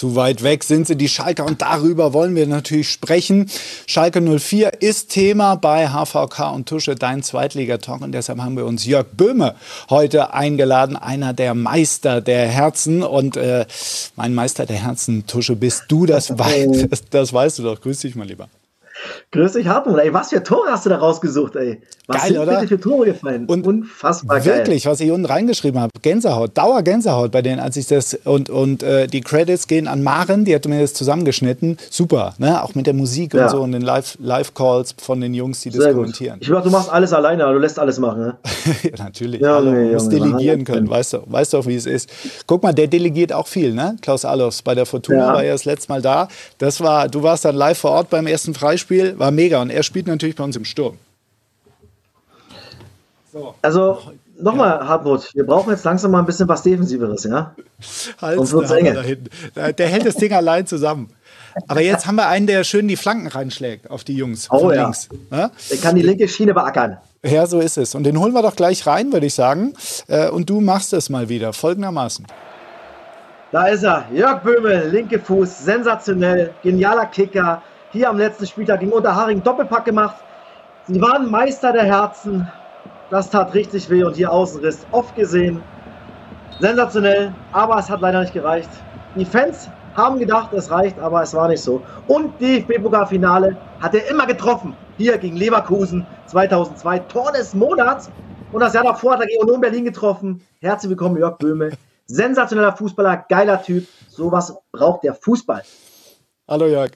zu weit weg sind sie, die Schalker, und darüber wollen wir natürlich sprechen. Schalke 04 ist Thema bei HVK und Tusche, dein Zweitligatalk. Und deshalb haben wir uns Jörg Böhme heute eingeladen, einer der Meister der Herzen. Und äh, mein Meister der Herzen, Tusche, bist du, das, wei das, das weißt du doch. Grüß dich mal lieber. Grüß dich, Hartmut. Ey, was für Tore hast du da rausgesucht, ey? Was Geil, sind oder? für Tore gefallen? Und Unfassbar Wirklich, was ich unten reingeschrieben habe. Gänsehaut, Dauergänsehaut bei denen, als ich das. Und, und äh, die Credits gehen an Maren, die hat mir das zusammengeschnitten. Super, ne? Auch mit der Musik Ja. und so und den Live- Live-Calls von den Jungs, die das Sehr gut. kommentieren. Ich dachte, du machst alles alleine, aber du lässt alles machen, ne? ja, natürlich. Ja, Hallo, nee, muss Junge, delegieren Wahnsinn. können. Weißt du, weißt doch, wie es ist. Guck mal, der delegiert auch viel, ne? Klaus Allofs bei der Fortuna Ja. war ja das letzte Mal da. Das war, du warst dann live vor Ort beim ersten Freispiel, war mega. Und er spielt natürlich bei uns im Sturm. Also, nochmal, Hartmut, wir brauchen jetzt langsam mal ein bisschen was Defensiveres, ja? Hals, da da. Der- hält das Ding allein zusammen. Aber jetzt haben wir einen, der schön die Flanken reinschlägt auf die Jungs Oh von ja. links. Ne? Der kann die linke Schiene beackern. Ja, so ist es. Und den holen wir doch gleich rein, würde ich sagen. Äh, Und du machst es mal wieder, folgendermaßen. Da ist er, Jörg Böhme, linke Fuß, sensationell, genialer Kicker. Hier am letzten Spieltag gegen Unterharing Doppelpack gemacht. Sie waren Meister der Herzen. Das tat richtig weh und hier Außenriss oft gesehen. Sensationell, aber es hat leider nicht gereicht. Die Fans haben gedacht, es reicht, aber es war nicht so. Und DFB-Pokalfinale hat er immer getroffen. Hier gegen Leverkusen 2002, Tor des Monats. Und das Jahr davor hat er gegen Union Berlin getroffen. Herzlich willkommen, Jörg Böhme. Sensationeller Fußballer, geiler Typ. Sowas braucht der Fußball. Hallo Jörg.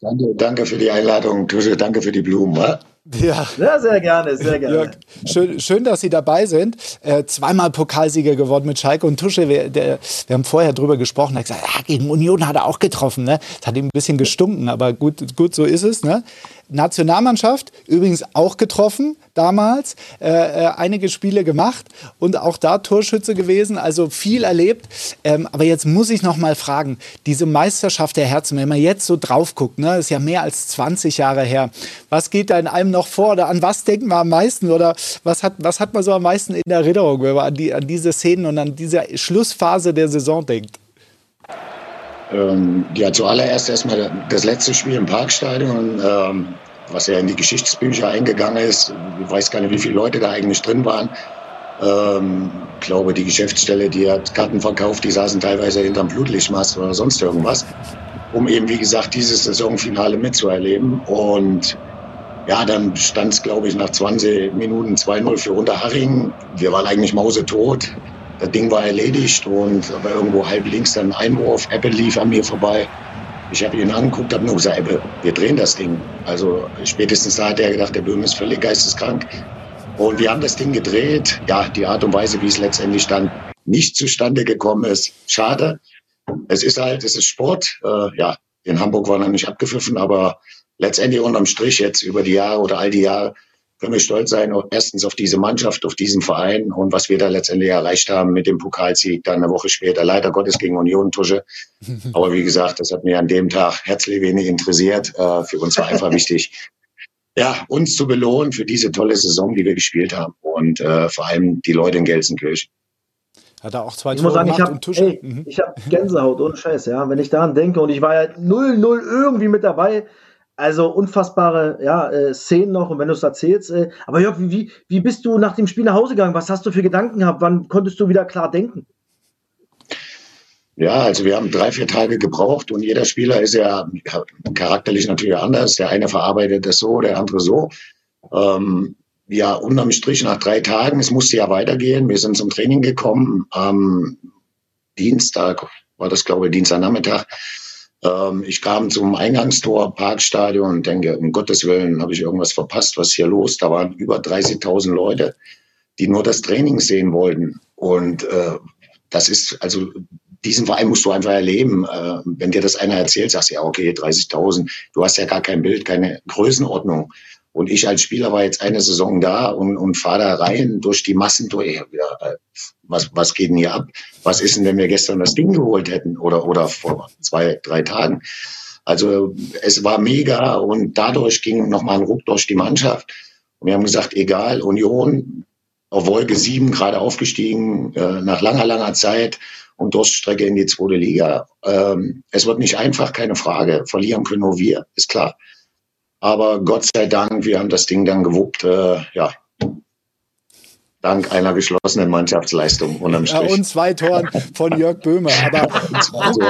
Danke, danke für die Einladung, Tusche, danke für die Blumen. wa? Ja. Ja, sehr gerne, sehr gerne. Jörg, schön, schön, dass Sie dabei sind. Äh, zweimal Pokalsieger geworden mit Schalke und Tusche. Wir, der, wir haben vorher drüber gesprochen. Er hat gesagt, ja, gegen Union hat er auch getroffen. Ne? Das hat ihm ein bisschen gestunken, aber gut, gut so ist es. Ne? Nationalmannschaft übrigens auch getroffen damals. Äh, äh, einige Spiele gemacht und auch da Torschütze gewesen. Also viel erlebt. Ähm, aber jetzt muss ich noch mal fragen, diese Meisterschaft der Herzen, wenn man jetzt so drauf guckt, ne, ist ja mehr als 20 Jahre her. Was geht da in einem noch vor oder an was denkt man am meisten oder was hat, was hat man so am meisten in Erinnerung, wenn man an, die, an diese Szenen und an diese Schlussphase der Saison denkt? Ähm, ja, zuallererst erstmal das letzte Spiel im Parkstadion, ähm, was ja in die Geschichtsbücher eingegangen ist. Ich weiß gar nicht, wie viele Leute da eigentlich drin waren. Ähm, ich glaube, die Geschäftsstelle, die hat Karten verkauft, die saßen teilweise hinterm Blutlichtmast oder sonst irgendwas, um eben, wie gesagt, dieses Saisonfinale mitzuerleben. Und ja, dann stand es, glaube ich, nach 20 Minuten 2-0 für Unterhaching. Wir waren eigentlich mausetot. Das Ding war erledigt und aber irgendwo halb links dann ein Einwurf. Apple lief an mir vorbei. Ich habe ihn angeguckt, habe nur gesagt, Apple, wir drehen das Ding. Also spätestens da hat er gedacht, der Böhm ist völlig geisteskrank. Und wir haben das Ding gedreht. Ja, die Art und Weise, wie es letztendlich dann nicht zustande gekommen ist, schade. Es ist halt, es ist Sport. Äh, ja, in Hamburg war noch nicht abgepfiffen, aber letztendlich unterm Strich jetzt über die Jahre oder all die Jahre können wir stolz sein, erstens auf diese Mannschaft, auf diesen Verein und was wir da letztendlich erreicht haben mit dem Pokalsieg dann eine Woche später, leider Gottes gegen Union Tusche. Aber wie gesagt, das hat mir an dem Tag herzlich wenig interessiert. Äh, Für uns war einfach wichtig, ja, uns zu belohnen für diese tolle Saison, die wir gespielt haben und äh, vor allem die Leute in Gelsenkirchen. Hat er auch zwei Ich muss Tore sagen, ich habe ey, Mhm. ich hab Gänsehaut, ohne Scheiß, ja. Wenn ich daran denke und ich war ja 0-0 irgendwie mit dabei. Also unfassbare ja, äh, Szenen noch und wenn du es erzählst. Äh, aber Jörg, wie, wie, bist du nach dem Spiel nach Hause gegangen? Was hast du für Gedanken gehabt? Wann konntest du wieder klar denken? Ja, also wir haben drei, vier Tage gebraucht und jeder Spieler ist ja charakterlich natürlich anders. Der eine verarbeitet das so, der andere so. Ähm, ja, unterm Strich nach drei Tagen, es musste ja weitergehen. Wir sind zum Training gekommen. Am Dienstag war das, glaube ich, Dienstagnachmittag. Ähm, ich kam zum Eingangstor, Parkstadion und denke, um Gottes Willen, habe ich irgendwas verpasst? Was hier los? Da waren über 30.000 Leute, die nur das Training sehen wollten. Und äh, das ist, also diesen Verein musst du einfach erleben. Äh, wenn dir das einer erzählt, sagst du, ja, okay, 30.000, du hast ja gar kein Bild, keine Größenordnung. Und ich als Spieler war jetzt eine Saison da und, und fahre da rein durch die Massen durch. Ja, was, was geht denn hier ab? Was ist denn, wenn wir gestern das Ding geholt hätten oder, oder vor zwei, drei Tagen? Also es war mega und dadurch ging nochmal ein Ruck durch die Mannschaft. Und wir haben gesagt, egal, Union auf Wolke 7 gerade aufgestiegen, äh, nach langer, langer Zeit und Durststrecke in die zweite Liga. Ähm, es wird nicht einfach, keine Frage. Verlieren können nur wir, ist klar. Aber Gott sei Dank, wir haben das Ding dann gewuppt, äh, ja, dank einer geschlossenen Mannschaftsleistung unterm Strich. Ja, und zwei Toren von Jörg Böhme. Aber, also,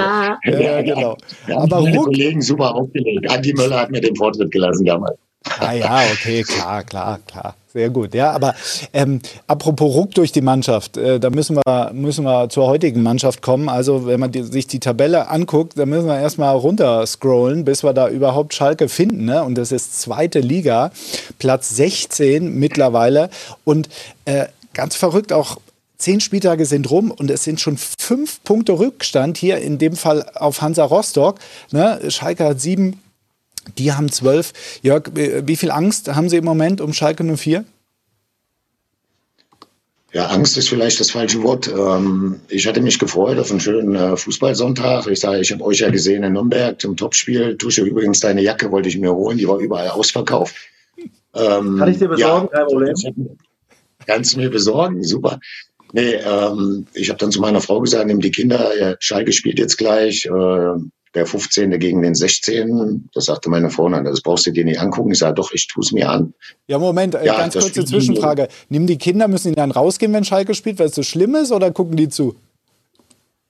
ja, genau. Ja, aber meine Kollegen super aufgelegt. Andi Möller hat mir den Vortritt gelassen damals. Ah ja, okay, klar, klar, klar. Sehr gut. Ja, aber ähm, apropos Ruck durch die Mannschaft, äh, da müssen wir, müssen wir zur heutigen Mannschaft kommen. Also, wenn man die, sich die Tabelle anguckt, dann müssen wir erstmal runter scrollen, bis wir da überhaupt Schalke finden. Ne? Und das ist zweite Liga, Platz 16 mittlerweile. Und äh, ganz verrückt auch Zehn Spieltage sind rum und es sind schon fünf Punkte Rückstand hier in dem Fall auf Hansa Rostock. Ne? Schalke hat sieben, die haben zwölf. Jörg, wie viel Angst haben Sie im Moment um Schalke 04? Ja, Angst ist vielleicht das falsche Wort. Ähm, ich hatte mich gefreut auf einen schönen äh, Fußballsonntag. Ich sage, ich habe euch ja gesehen in Nürnberg zum Topspiel. Tusche, übrigens deine Jacke wollte ich mir holen, die war überall ausverkauft. Ähm, Kann ich dir besorgen? Ja, Kein Problem. Kannst du mir besorgen? Super. Nee, ähm, ich habe dann zu meiner Frau gesagt, nimm die Kinder, Schalke spielt jetzt gleich. Äh, der 15. gegen den 16. Das sagte meine Frau, dann, das brauchst du dir nicht angucken. Ich sage, doch, ich tue es mir an. Ja, Moment, äh, ja, ganz kurze Zwischenfrage. Nimm die Kinder, müssen die dann rausgehen, wenn Schalke spielt, weil es so schlimm ist, oder gucken die zu?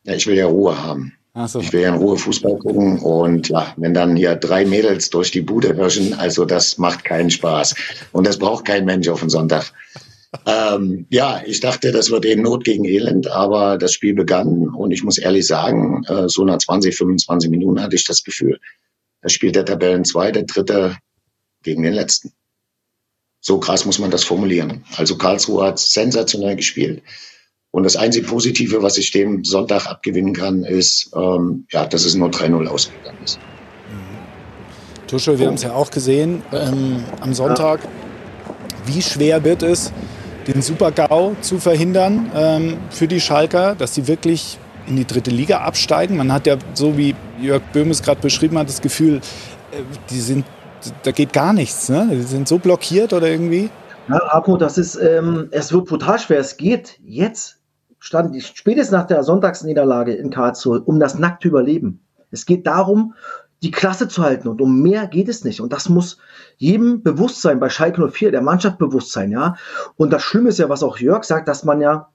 Ja, ich will ja Ruhe haben. So. Ich will ja in Ruhe Fußball gucken und ja, wenn dann hier drei Mädels durch die Bude hirschen, also das macht keinen Spaß. Und das braucht kein Mensch auf den Sonntag ähm, ja, ich dachte, das wird eben Not gegen Elend, aber das Spiel begann und ich muss ehrlich sagen, äh, so nach 20, 25 Minuten hatte ich das Gefühl, da spielt der Tabellen zweite, dritte gegen den letzten. So krass muss man das formulieren. Also Karlsruhe hat sensationell gespielt. Und das einzige Positive, was ich dem Sonntag abgewinnen kann, ist, ähm, ja, dass es nur 3-0 ausgegangen ist. Tuschel, wir haben es ja auch gesehen ähm, am Sonntag. Wie schwer wird es, den Super-GAU zu verhindern ähm, für die Schalker, dass sie wirklich in die dritte Liga absteigen. Man hat ja, so wie Jörg Böhmes gerade beschrieben hat, das Gefühl, äh, die sind, da geht gar nichts. Ne? Die sind so blockiert oder irgendwie. Ja, Arco, das ist, ähm, es wird brutal schwer. Es geht jetzt, stand, spätestens nach der Sonntagsniederlage in Karlsruhe, um das nackte Überleben. Es geht darum, die Klasse zu halten. Und um mehr geht es nicht. Und das muss jedem bewusst sein, bei Schalke 04, der Mannschaft bewusst sein, ja. Und das Schlimme ist ja, was auch Jörg sagt, dass man ja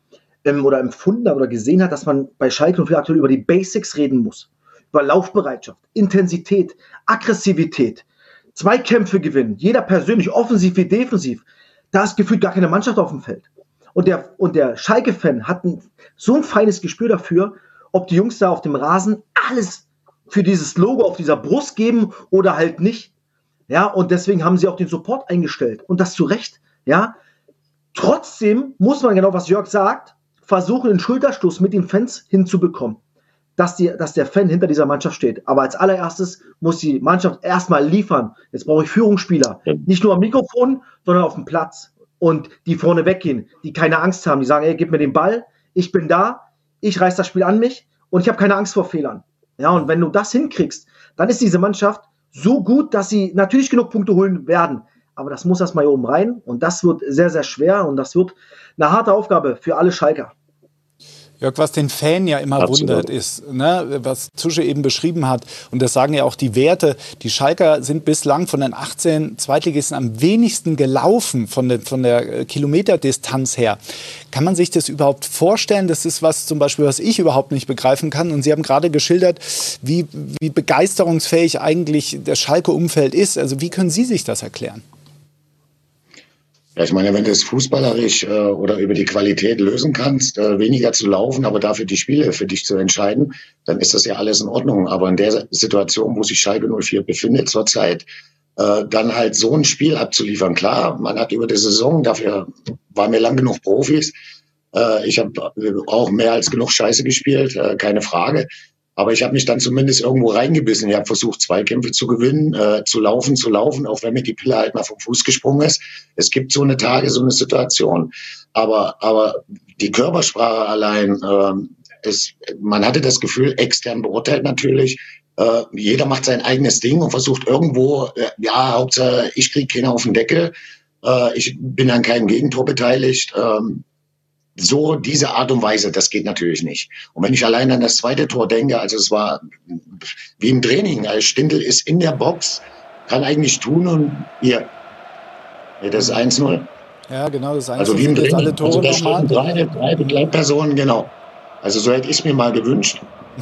ähm, oder empfunden hat oder gesehen hat, dass man bei Schalke 04 aktuell über die Basics reden muss. Über Laufbereitschaft, Intensität, Aggressivität, Zweikämpfe gewinnen, jeder persönlich, offensiv wie defensiv. Da ist gefühlt gar keine Mannschaft auf dem Feld. Und der, und der Schalke-Fan hat ein, so ein feines Gespür dafür, ob die Jungs da auf dem Rasen alles für dieses Logo auf dieser Brust geben oder halt nicht. Ja, und deswegen haben sie auch den Support eingestellt. Und das zu Recht. Ja, trotzdem muss man genau, was Jörg sagt, versuchen, den Schulterstoß mit den Fans hinzubekommen. Dass, die, dass der Fan hinter dieser Mannschaft steht. Aber als allererstes muss die Mannschaft erstmal liefern. Jetzt brauche ich Führungsspieler. Nicht nur am Mikrofon, sondern auf dem Platz. Und die vorne weggehen, die keine Angst haben. Die sagen, ey, gib mir den Ball, ich bin da, ich reiß das Spiel an mich und ich habe keine Angst vor Fehlern. Ja, und wenn du das hinkriegst, dann ist diese Mannschaft so gut, dass sie natürlich genug Punkte holen werden. Aber das muss erstmal hier oben rein und das wird sehr, sehr schwer und das wird eine harte Aufgabe für alle Schalker. Jörg, was den Fan ja immer Absolut. wundert, ist, ne, was Zusche eben beschrieben hat, und das sagen ja auch die Werte, die Schalker sind bislang von den 18 Zweitligisten am wenigsten gelaufen von der, von der äh, Kilometerdistanz her. Kann man sich das überhaupt vorstellen? Das ist was zum Beispiel, was ich überhaupt nicht begreifen kann. Und Sie haben gerade geschildert, wie, wie begeisterungsfähig eigentlich das Schalke-Umfeld ist. Also wie können Sie sich das erklären? Ja, ich meine, wenn du es fußballerisch äh, oder über die Qualität lösen kannst, äh, weniger zu laufen, aber dafür die Spiele für dich zu entscheiden, dann ist das ja alles in Ordnung. Aber in der Situation, wo sich Schalke 04 befindet zurzeit, äh, dann halt so ein Spiel abzuliefern. Klar, man hat über die Saison, dafür waren wir lang genug Profis. Äh, ich habe auch mehr als genug Scheiße gespielt, äh, keine Frage. Aber ich habe mich dann zumindest irgendwo reingebissen. Ich habe versucht, zwei Kämpfe zu gewinnen, äh, zu laufen, zu laufen, auch wenn mir die Pille halt mal vom Fuß gesprungen ist. Es gibt so eine Tage, so eine Situation. Aber, aber die Körpersprache allein, äh, ist, man hatte das Gefühl, extern beurteilt natürlich, äh, jeder macht sein eigenes Ding und versucht irgendwo, äh, ja, Hauptsache, ich kriege keiner auf den Deckel. Äh, ich bin an keinem Gegentor beteiligt. Ähm, so diese Art und Weise, das geht natürlich nicht. Und wenn ich allein an das zweite Tor denke, also es war wie im Training, also Stindl ist in der Box, kann eigentlich tun und hier, das ist 1-0. Ja, genau, das ist 1 Also wie im Training. alle Tore also da stehen drei, drei Begleitpersonen, genau. Also so hätte ich es mir mal gewünscht.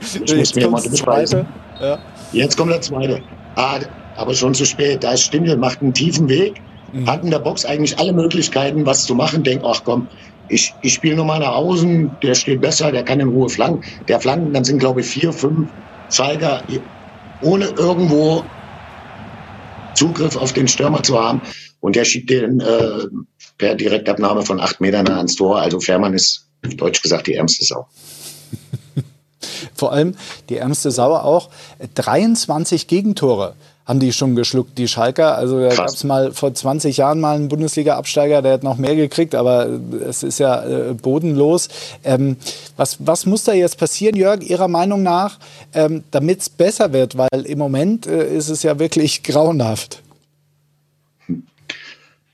Ich muss Jetzt mir mal zweite. Ja. Jetzt kommt der zweite. Ah, aber schon zu spät. Da ist Stindl, macht einen tiefen Weg, hat in der Box eigentlich alle Möglichkeiten, was zu machen. Denkt, ach komm, ich, ich spiele nochmal nach außen, der steht besser, der kann in Ruhe flanken. Der flanken, dann sind glaube ich vier, fünf Schalker, ohne irgendwo Zugriff auf den Stürmer zu haben. Und der schiebt den äh, per Direktabnahme von acht Metern ans Tor. Also Fährmann ist, deutsch gesagt, die ärmste Sau. Vor allem die ärmste Sau auch. 23 Gegentore haben die schon geschluckt, die Schalker. Also da gab es mal vor 20 Jahren mal einen Bundesliga-Absteiger, der hat noch mehr gekriegt, aber es ist ja äh, bodenlos. Ähm, was, was muss da jetzt passieren, Jörg, Ihrer Meinung nach, ähm, damit es besser wird? Weil im Moment äh, ist es ja wirklich grauenhaft.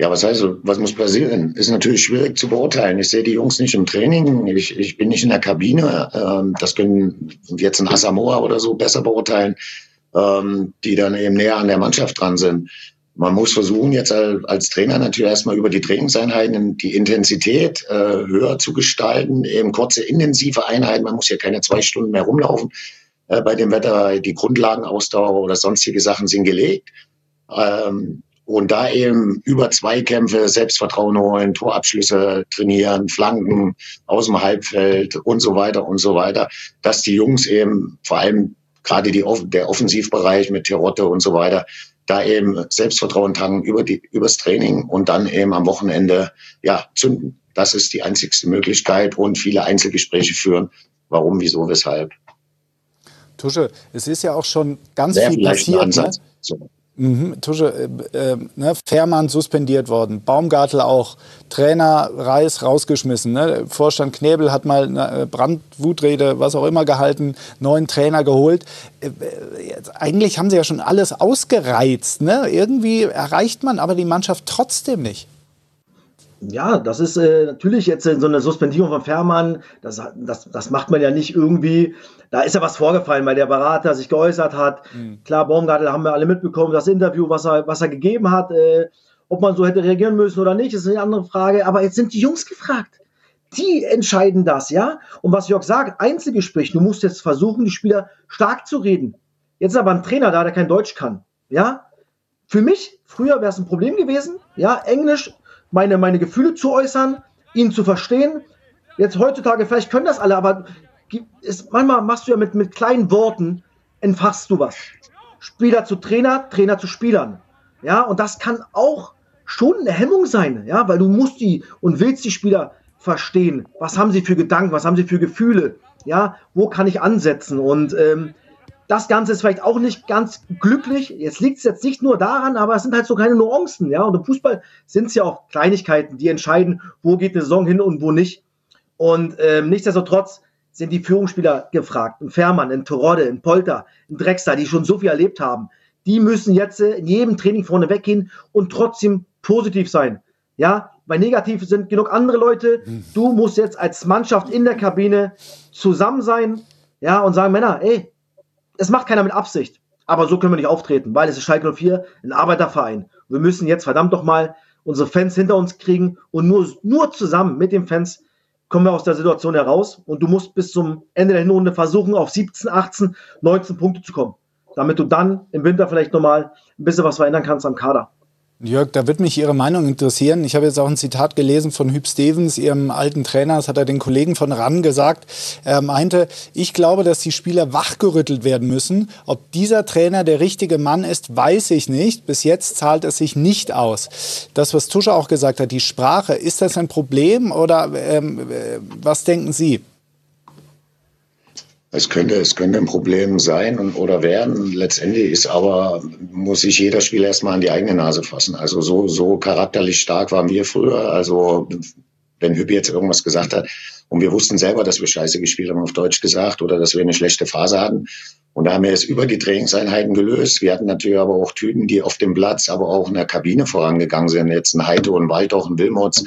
Ja, was heißt, was muss passieren? Ist natürlich schwierig zu beurteilen. Ich sehe die Jungs nicht im Training, ich, ich bin nicht in der Kabine. Ähm, das können jetzt ein Asamoah oder so besser beurteilen, ähm, die dann eben näher an der Mannschaft dran sind. Man muss versuchen, jetzt als, Trainer natürlich erstmal über die Trainingseinheiten die Intensität äh, höher zu gestalten, eben kurze intensive Einheiten. Man muss ja keine zwei Stunden mehr rumlaufen. Äh, bei dem Wetter, die Grundlagenausdauer oder sonstige Sachen sind gelegt. Ähm, und da eben über Zweikämpfe Selbstvertrauen holen, Torabschlüsse trainieren, Flanken aus dem Halbfeld und so weiter und so weiter, dass die Jungs eben vor allem gerade die, der Offensivbereich mit Terotte und so weiter, da eben Selbstvertrauen tanken über die, übers Training und dann eben am Wochenende, ja, zünden. Das ist die einzigste Möglichkeit und viele Einzelgespräche führen. Warum, wieso, weshalb. Tusche, es ist ja auch schon ganz Wäre viel passiert. Ne? So. Mhm, Tusche, äh, äh, ne, Fährmann suspendiert worden, Baumgartel auch, Trainer Reis rausgeschmissen, ne? Vorstand Knebel hat mal eine Brandwutrede, was auch immer gehalten, neuen Trainer geholt. Äh, äh, jetzt, eigentlich haben sie ja schon alles ausgereizt. Ne? Irgendwie erreicht man aber die Mannschaft trotzdem nicht. Ja, das ist äh, natürlich jetzt äh, so eine Suspendierung von Fährmann, das, das, das macht man ja nicht irgendwie. Da ist ja was vorgefallen, weil der Berater sich geäußert hat. Klar, Baumgartel haben wir alle mitbekommen, das Interview, was er, was er gegeben hat. Äh, ob man so hätte reagieren müssen oder nicht, ist eine andere Frage. Aber jetzt sind die Jungs gefragt. Die entscheiden das, ja? Und was Jörg sagt, Einzelgespräch, du musst jetzt versuchen, die Spieler stark zu reden. Jetzt ist aber ein Trainer da, der kein Deutsch kann, ja? Für mich, früher wäre es ein Problem gewesen, ja, Englisch, meine, meine Gefühle zu äußern, ihn zu verstehen. Jetzt heutzutage, vielleicht können das alle, aber ist, manchmal machst du ja mit, mit kleinen Worten, entfachst du was. Spieler zu Trainer, Trainer zu Spielern. Ja, und das kann auch schon eine Hemmung sein, ja, weil du musst die und willst die Spieler verstehen. Was haben sie für Gedanken, was haben sie für Gefühle? Ja, wo kann ich ansetzen? Und ähm, das Ganze ist vielleicht auch nicht ganz glücklich. Jetzt liegt es jetzt nicht nur daran, aber es sind halt so kleine Nuancen, ja. Und im Fußball sind es ja auch Kleinigkeiten, die entscheiden, wo geht eine Saison hin und wo nicht. Und ähm, nichtsdestotrotz sind die Führungsspieler gefragt. Ein Fährmann, ein Terodde, ein Polter, ein Drexler, die schon so viel erlebt haben. Die müssen jetzt äh, in jedem Training vorne weggehen und trotzdem positiv sein. Ja, weil negativ sind genug andere Leute. Du musst jetzt als Mannschaft in der Kabine zusammen sein, ja, und sagen, Männer, ey, es macht keiner mit Absicht. Aber so können wir nicht auftreten, weil es ist Schalke 04, ein Arbeiterverein. Wir müssen jetzt verdammt doch mal unsere Fans hinter uns kriegen und nur, nur zusammen mit den Fans kommen wir aus der Situation heraus. Und du musst bis zum Ende der Hinrunde versuchen, auf 17, 18, 19 Punkte zu kommen. Damit du dann im Winter vielleicht nochmal ein bisschen was verändern kannst am Kader. Jörg, da wird mich Ihre Meinung interessieren. Ich habe jetzt auch ein Zitat gelesen von Hüb Stevens, Ihrem alten Trainer. Das hat er den Kollegen von RAN gesagt. Er meinte, ich glaube, dass die Spieler wachgerüttelt werden müssen. Ob dieser Trainer der richtige Mann ist, weiß ich nicht. Bis jetzt zahlt es sich nicht aus. Das, was Tusche auch gesagt hat, die Sprache, ist das ein Problem oder ähm, äh, was denken Sie? Es könnte, es könnte ein Problem sein und, oder werden. Letztendlich ist aber, muss sich jeder Spieler erstmal an die eigene Nase fassen. Also so, so charakterlich stark waren wir früher. Also wenn Hüppi jetzt irgendwas gesagt hat und wir wussten selber, dass wir scheiße gespielt haben, auf Deutsch gesagt, oder dass wir eine schlechte Phase hatten. Und da haben wir es über die Trainingseinheiten gelöst. Wir hatten natürlich aber auch Typen, die auf dem Platz, aber auch in der Kabine vorangegangen sind. Jetzt ein Heito, ein Waldorf, ein Wilmots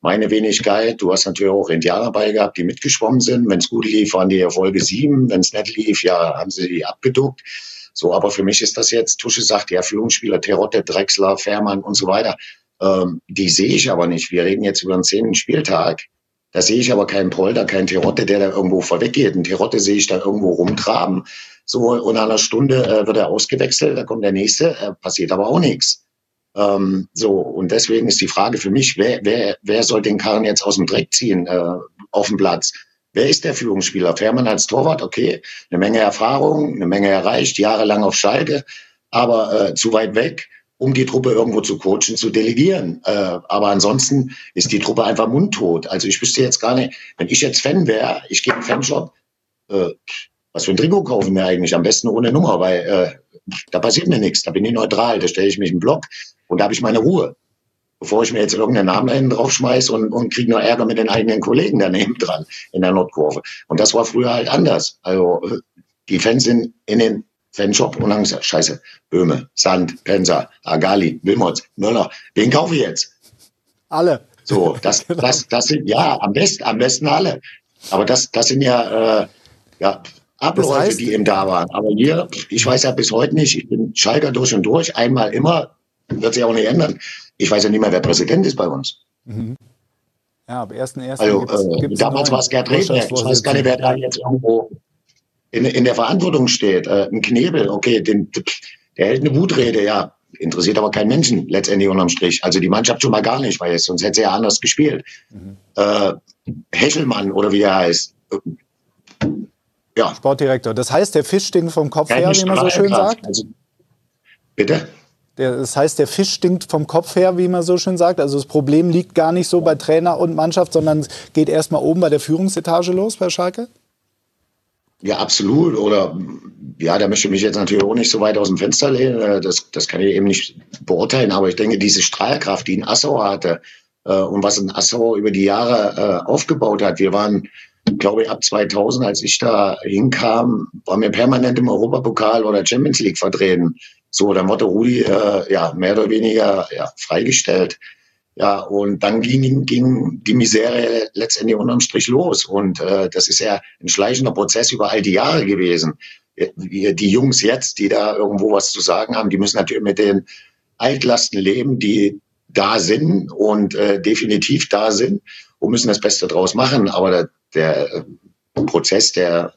meine Wenigkeit. Du hast natürlich auch Indianer dabei gehabt, die mitgeschwommen sind. Wenn es gut lief, waren die Erfolge sieben. Wenn es nicht lief, ja, haben sie die abgeduckt. So, aber für mich ist das jetzt, Tusche sagt, ja, Führungsspieler, Terotte, Drexler, Fährmann und so weiter. Ähm, die sehe ich aber nicht. Wir reden jetzt über den zehnten Spieltag. Da sehe ich aber keinen Polder, keinen Terotte, der da irgendwo vorweggeht. Ein Terotte sehe ich da irgendwo rumtraben. So, und nach einer Stunde äh, wird er ausgewechselt, da kommt der nächste, äh, passiert aber auch nichts. Ähm, so, und deswegen ist die Frage für mich, wer, wer, wer soll den Karren jetzt aus dem Dreck ziehen äh, auf dem Platz? Wer ist der Führungsspieler? Fährmann als Torwart, okay, eine Menge Erfahrung, eine Menge erreicht, jahrelang auf Schalke, aber äh, zu weit weg, um die Truppe irgendwo zu coachen, zu delegieren. Äh, aber ansonsten ist die Truppe einfach mundtot. Also ich wüsste jetzt gar nicht, wenn ich jetzt Fan wäre, ich gehe in den Fanshop, äh, was für ein Trikot kaufen wir eigentlich? Am besten ohne Nummer, weil äh, da passiert mir nichts. Da bin ich neutral. Da stelle ich mich den Block und da habe ich meine Ruhe. Bevor ich mir jetzt irgendeinen Namen hinten draufschmeiß und, und kriege nur Ärger mit den eigenen Kollegen daneben dran in der Nordkurve. Und das war früher halt anders. Also die Fans sind in den Fanshop und haben gesagt, scheiße, Böhme, Sand, Pensa, Agali, Wilmots, Möller, wen kaufe ich jetzt? Alle. So, das, das, das sind, ja, am besten, am besten alle. Aber das, das sind ja, äh, ja, Abläufe, das heißt, die eben da waren. Aber hier, ich weiß ja bis heute nicht, ich bin Schalker durch und durch, einmal immer, wird sich auch nicht ändern. Ich weiß ja nicht mehr, wer Präsident ist bei uns. Mhm. Ja, ab 1.1. Also, gibt's, äh, gibt's damals war es Gerd Redner. Ich weiß gar nicht, wer da jetzt irgendwo in, in der Verantwortung steht. Äh, ein Knebel, okay, den, der hält eine Wutrede, ja. Interessiert aber keinen Menschen letztendlich unterm Strich. Also die Mannschaft schon mal gar nicht, weil sonst hätte sie ja anders gespielt. Mhm. Äh, Hechelmann oder wie er heißt. Ja. Sportdirektor. Das heißt, der Fisch stinkt vom Kopf Keine her, wie man so schön sagt? Also, bitte? Das heißt, der Fisch stinkt vom Kopf her, wie man so schön sagt. Also das Problem liegt gar nicht so bei Trainer und Mannschaft, sondern geht erst mal oben bei der Führungsetage los bei Schalke? Ja, absolut. Oder ja, da möchte ich mich jetzt natürlich auch nicht so weit aus dem Fenster lehnen. Äh, das, das kann ich eben nicht beurteilen. Aber ich denke, diese Strahlkraft, die ein Assau hatte äh, und was ein Assau über die Jahre äh, aufgebaut hat. Wir waren, glaube ich, ab 2000, als ich da hinkam, waren wir permanent im Europapokal oder Champions League vertreten. So, dann wurde Rudi äh, ja mehr oder weniger ja, freigestellt. Ja, und dann ging, ging die Misere letztendlich unterm Strich los. Und äh, das ist ja ein schleichender Prozess über all die Jahre gewesen. Die, Jungs jetzt, die da irgendwo was zu sagen haben, die müssen natürlich mit den Altlasten leben, die da sind und äh, definitiv da sind und müssen das Beste draus machen. Aber der, der Prozess, der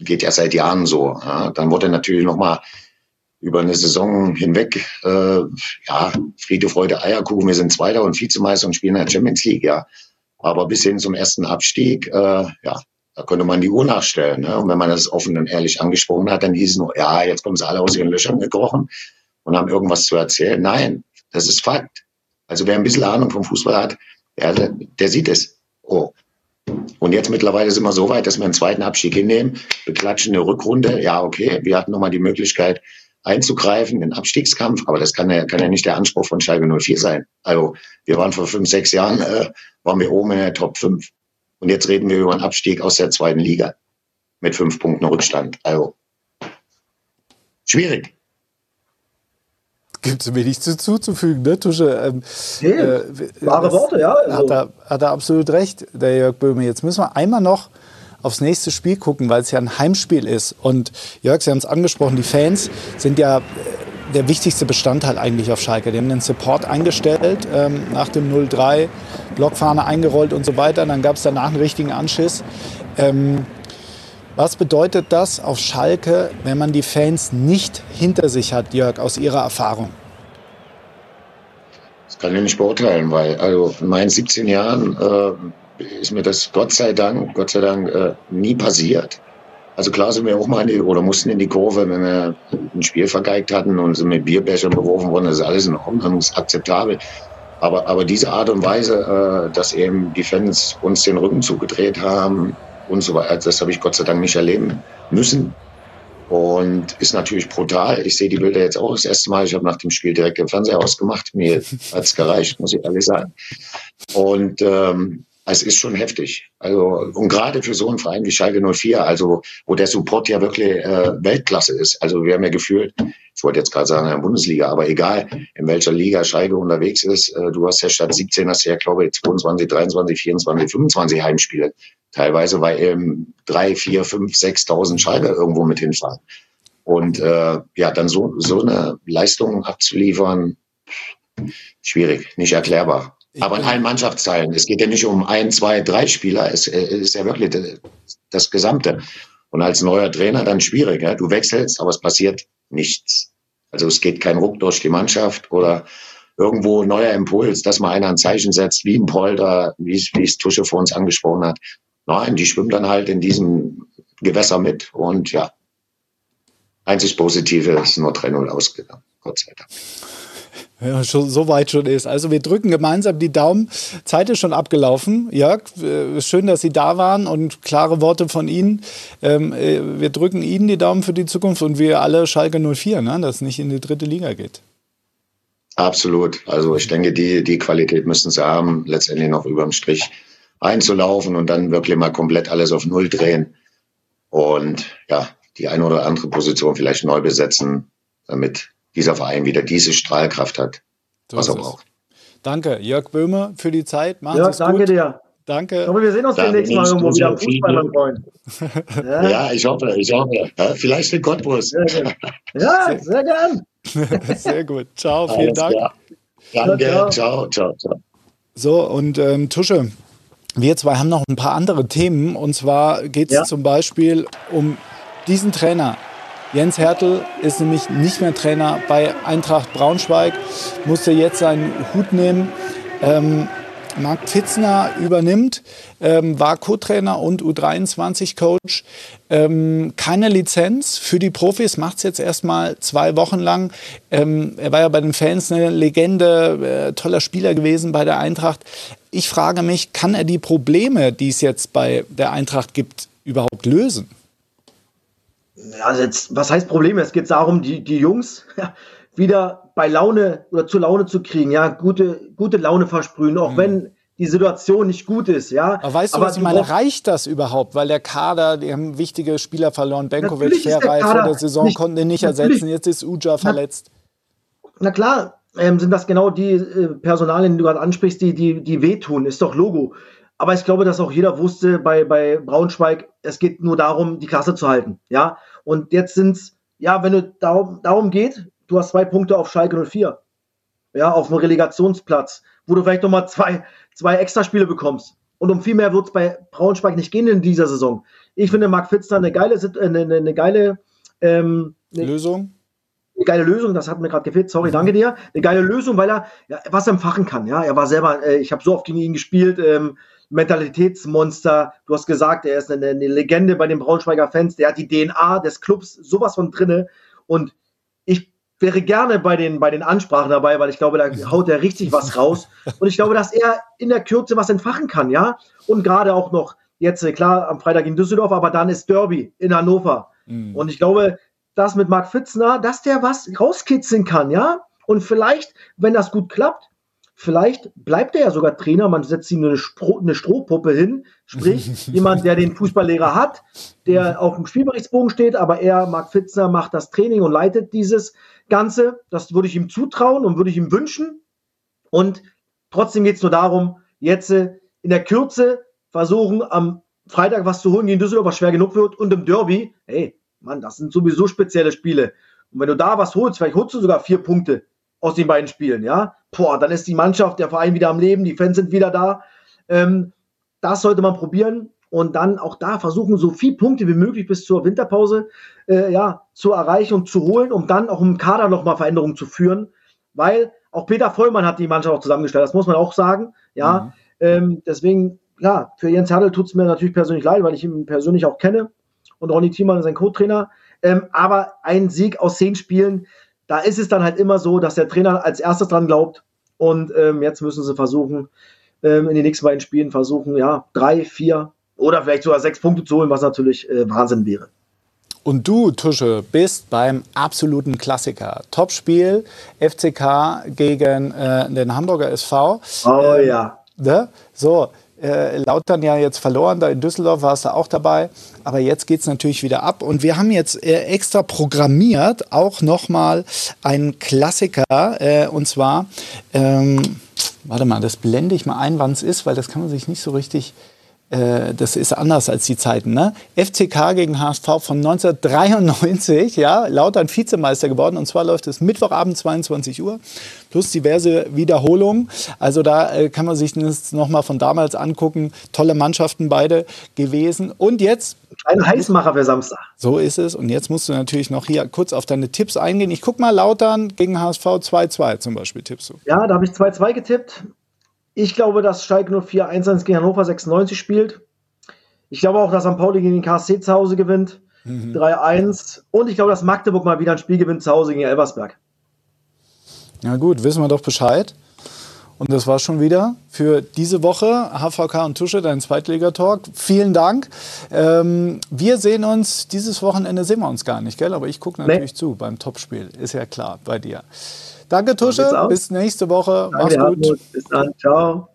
geht ja seit Jahren so. Ja. Dann wurde natürlich nochmal über eine Saison hinweg, äh, ja, Friede, Freude, Eierkuchen, wir sind Zweiter und Vizemeister und spielen in der Champions League, ja. Aber bis hin zum ersten Abstieg, äh, ja, da könnte man die Uhr nachstellen. Ne? Und wenn man das offen und ehrlich angesprochen hat, dann hieß es nur, ja, jetzt kommen sie alle aus ihren Löchern gekrochen und haben irgendwas zu erzählen. Nein, das ist Fakt. Also wer ein bisschen Ahnung vom Fußball hat, der, der sieht es. Oh. Und jetzt mittlerweile sind wir so weit, dass wir einen zweiten Abstieg hinnehmen, beklatschen eine Rückrunde. Ja, okay, wir hatten nochmal die Möglichkeit, einzugreifen, den Abstiegskampf. Aber das kann ja, kann ja nicht der Anspruch von Schalke 04 sein. Also wir waren vor fünf, sechs Jahren, äh, waren wir oben in der Top 5. Und jetzt reden wir über einen Abstieg aus der zweiten Liga mit fünf Punkten Rückstand. Also schwierig. Gibt es wenig zu, zuzufügen, ne, Tusche? Ähm, nee, äh, wahre Worte, ja. Also. Hat, er, hat er absolut recht, der Jörg Böhme. Jetzt müssen wir einmal noch aufs nächste Spiel gucken, weil es ja ein Heimspiel ist. Und Jörg, Sie haben es angesprochen, die Fans sind ja äh, der wichtigste Bestandteil eigentlich auf Schalke. Die haben den Support eingestellt ähm, nach dem 0-3, Blockfahne eingerollt und so weiter. Dann gab es danach einen richtigen Anschiss. Ähm, was bedeutet das auf Schalke, wenn man die Fans nicht hinter sich hat, Jörg, aus Ihrer Erfahrung? kann ich nicht beurteilen, weil also in meinen 17 Jahren äh, ist mir das Gott sei Dank, Gott sei Dank äh, nie passiert. Also klar sind wir auch mal in die, oder mussten in die Kurve, wenn wir ein Spiel vergeigt hatten und sind mit Bierbechern beworfen worden, das ist alles in Ordnung, ist akzeptabel. Aber, aber diese Art und Weise, äh, dass eben die Fans uns den Rücken zugedreht haben und so weiter, das habe ich Gott sei Dank nicht erleben müssen. Und ist natürlich brutal. Ich sehe die Bilder jetzt auch das erste Mal. Ich habe nach dem Spiel direkt den Fernseher ausgemacht. Mir hat es gereicht, muss ich ehrlich sagen. Und ähm, es ist schon heftig. Also, und gerade für so einen Verein wie Schalke 04, also, wo der Support ja wirklich äh, Weltklasse ist. Also, wir haben ja gefühlt, ich wollte jetzt gerade sagen, in der Bundesliga, aber egal, in welcher Liga Schalke unterwegs ist, äh, du hast ja statt 17, hast ja, glaube ich, 22, 23, 24, 25 Heimspiele. Teilweise, weil eben drei, vier, fünf, 6.000 Schalke irgendwo mit hinfahren. Und äh, ja, dann so, so eine Leistung abzuliefern, schwierig, nicht erklärbar. Aber in allen Mannschaftsteilen. Es geht ja nicht um ein, zwei, drei Spieler. Es ist ja wirklich das Gesamte. Und als neuer Trainer dann schwierig. Ja? Du wechselst, aber es passiert nichts. Also es geht kein Ruck durch die Mannschaft oder irgendwo neuer Impuls, dass mal einer ein Zeichen setzt, wie ein Polter, wie es, wie es Tusche vor uns angesprochen hat. Nein, die schwimmen dann halt in diesem Gewässer mit. Und ja, einzig Positive ist nur 3-0 ausgegangen. Gott sei Dank. Ja, schon, so weit schon ist. Also wir drücken gemeinsam die Daumen. Zeit ist schon abgelaufen. Jörg, äh, schön, dass Sie da waren und klare Worte von Ihnen. Ähm, äh, wir drücken Ihnen die Daumen für die Zukunft und wir alle Schalke 04, ne, dass es nicht in die dritte Liga geht. Absolut. Also ich denke, die, die Qualität müssen sie haben, letztendlich noch überm Strich einzulaufen und dann wirklich mal komplett alles auf Null drehen. Und ja, die eine oder andere Position vielleicht neu besetzen, damit dieser Verein wieder diese Strahlkraft hat, so was er braucht. Danke, Jörg Böhme, für die Zeit. Machen ja, danke gut. dir. Danke. Aber wir sehen uns demnächst mal irgendwo wieder am Fußball, mein Freund. Ja. ja, ich hoffe, ich hoffe. Ja, vielleicht in Cottbus. Ja, sehr gern. sehr gut. Ciao, vielen Alles Dank. Klar. Danke, ciao, ciao, ciao. ciao. So, und ähm, Tusche, wir zwei haben noch ein paar andere Themen. Und zwar geht es ja. zum Beispiel um diesen Trainer, Jens Hertel ist nämlich nicht mehr Trainer bei Eintracht Braunschweig, musste jetzt seinen Hut nehmen. Ähm, Marc Pfitzner übernimmt, ähm, war Co-Trainer und U23-Coach. Ähm, keine Lizenz für die Profis, macht es jetzt erstmal zwei Wochen lang. Ähm, er war ja bei den Fans eine Legende, äh, toller Spieler gewesen bei der Eintracht. Ich frage mich, kann er die Probleme, die es jetzt bei der Eintracht gibt, überhaupt lösen? Also jetzt, was heißt Probleme? Es geht darum, die, die Jungs ja, wieder bei Laune oder zur Laune zu kriegen, ja, gute, gute Laune versprühen, auch mhm. wenn die Situation nicht gut ist, ja. Aber weißt du, Aber was ich meine? Reicht das überhaupt? Weil der Kader, die haben wichtige Spieler verloren. Benkovic, Ferrei vor der Saison nicht, konnten den nicht ersetzen. Jetzt ist Uja verletzt. Na, na klar, ähm, sind das genau die äh, Personalien, die du gerade ansprichst, die, die, die wehtun. Ist doch Logo. Aber ich glaube, dass auch jeder wusste bei, bei Braunschweig, es geht nur darum, die Klasse zu halten. Ja. Und jetzt sind es, ja, wenn es darum, darum geht, du hast zwei Punkte auf Schalke 04. Ja, auf dem Relegationsplatz, wo du vielleicht nochmal zwei, zwei Extraspiele bekommst. Und um viel mehr wird es bei Braunschweig nicht gehen in dieser Saison. Ich finde Marc Fitzner eine geile, eine, eine, eine geile ähm, eine, Lösung. Eine geile Lösung, das hat mir gerade gefehlt, sorry, danke dir. Eine geile Lösung, weil er ja, was empfachen kann. Ja, er war selber, äh, ich habe so oft gegen ihn gespielt, ähm, Mentalitätsmonster. Du hast gesagt, er ist eine, eine, Legende bei den Braunschweiger Fans. Der hat die DNA des Clubs sowas von drinne. Und ich wäre gerne bei den, bei den Ansprachen dabei, weil ich glaube, da haut er richtig was raus. Und ich glaube, dass er in der Kürze was entfachen kann, ja. Und gerade auch noch jetzt, äh, klar, am Freitag in Düsseldorf, aber dann ist Derby in Hannover. Mhm. Und ich glaube, dass mit Marc Pfitzner, dass der was rauskitzeln kann, ja. Und vielleicht, wenn das gut klappt, Vielleicht bleibt er ja sogar Trainer, man setzt ihm eine, Spro eine Strohpuppe hin, sprich jemand, der den Fußballlehrer hat, der auf dem Spielberichtsbogen steht, aber er, Marc Fitzner, macht das Training und leitet dieses Ganze. Das würde ich ihm zutrauen und würde ich ihm wünschen. Und trotzdem geht es nur darum, jetzt äh, in der Kürze versuchen, am Freitag was zu holen gegen Düsseldorf, was schwer genug wird. Und im Derby, hey, Mann, das sind sowieso spezielle Spiele. Und wenn du da was holst, vielleicht holst du sogar vier Punkte aus den beiden Spielen, ja. Boah, dann ist die Mannschaft, der Verein wieder am Leben, die Fans sind wieder da. Ähm, das sollte man probieren und dann auch da versuchen, so viele Punkte wie möglich bis zur Winterpause äh, ja, zu erreichen und zu holen, um dann auch im Kader nochmal Veränderungen zu führen. Weil auch Peter Vollmann hat die Mannschaft auch zusammengestellt, das muss man auch sagen. Ja, mhm. ähm, deswegen, ja, für Jens Hertel tut es mir natürlich persönlich leid, weil ich ihn persönlich auch kenne und Ronny Thiemann ist sein Co-Trainer. Ähm, aber ein Sieg aus zehn Spielen, da ist es dann halt immer so, dass der Trainer als erstes dran glaubt. Und ähm, jetzt müssen sie versuchen, ähm, in den nächsten beiden Spielen versuchen, ja, drei, vier oder vielleicht sogar sechs Punkte zu holen, was natürlich äh, Wahnsinn wäre. Und du, Tusche, bist beim absoluten Klassiker. Topspiel FCK gegen äh, den Hamburger SV. Oh ähm, ja. Ne? So, äh, Lautern ja jetzt verloren, da in Düsseldorf warst du auch dabei. Aber jetzt geht es natürlich wieder ab. Und wir haben jetzt äh, extra programmiert auch nochmal einen Klassiker. Äh, und zwar, ähm, warte mal, das blende ich mal ein, wann es ist, weil das kann man sich nicht so richtig äh, das ist anders als die Zeiten. Ne? FCK gegen HSV von 1993, ja, Lautern Vizemeister geworden. Und zwar läuft es Mittwochabend 22 Uhr plus diverse Wiederholungen. Also da äh, kann man sich das nochmal von damals angucken. Tolle Mannschaften beide gewesen. Und jetzt ein Heißmacher für Samstag. So ist es. Und jetzt musst du natürlich noch hier kurz auf deine Tipps eingehen. Ich guck mal Lautern gegen HSV 2-2 zum Beispiel tippst du. Ja, da habe ich 2-2 getippt. Ich glaube, dass Schalke 04 1-1 gegen Hannover 96 spielt. Ich glaube auch, dass St. Pauli gegen den KSC zu Hause gewinnt. Mhm. 3-1. Und ich glaube, dass Magdeburg mal wieder ein Spiel gewinnt zu Hause gegen Elversberg. Ja gut, wissen wir doch Bescheid. Und das war schon wieder für diese Woche. HVK und Tusche, dein Zweitligatalk. Vielen Dank. Ähm, wir sehen uns, dieses Wochenende sehen wir uns gar nicht, gell? Aber ich gucke natürlich nee. zu beim Topspiel. Ist ja klar bei dir. Danke, Tusche. Bis nächste Woche. Danke, Mach's gut. Bis dann. Ciao.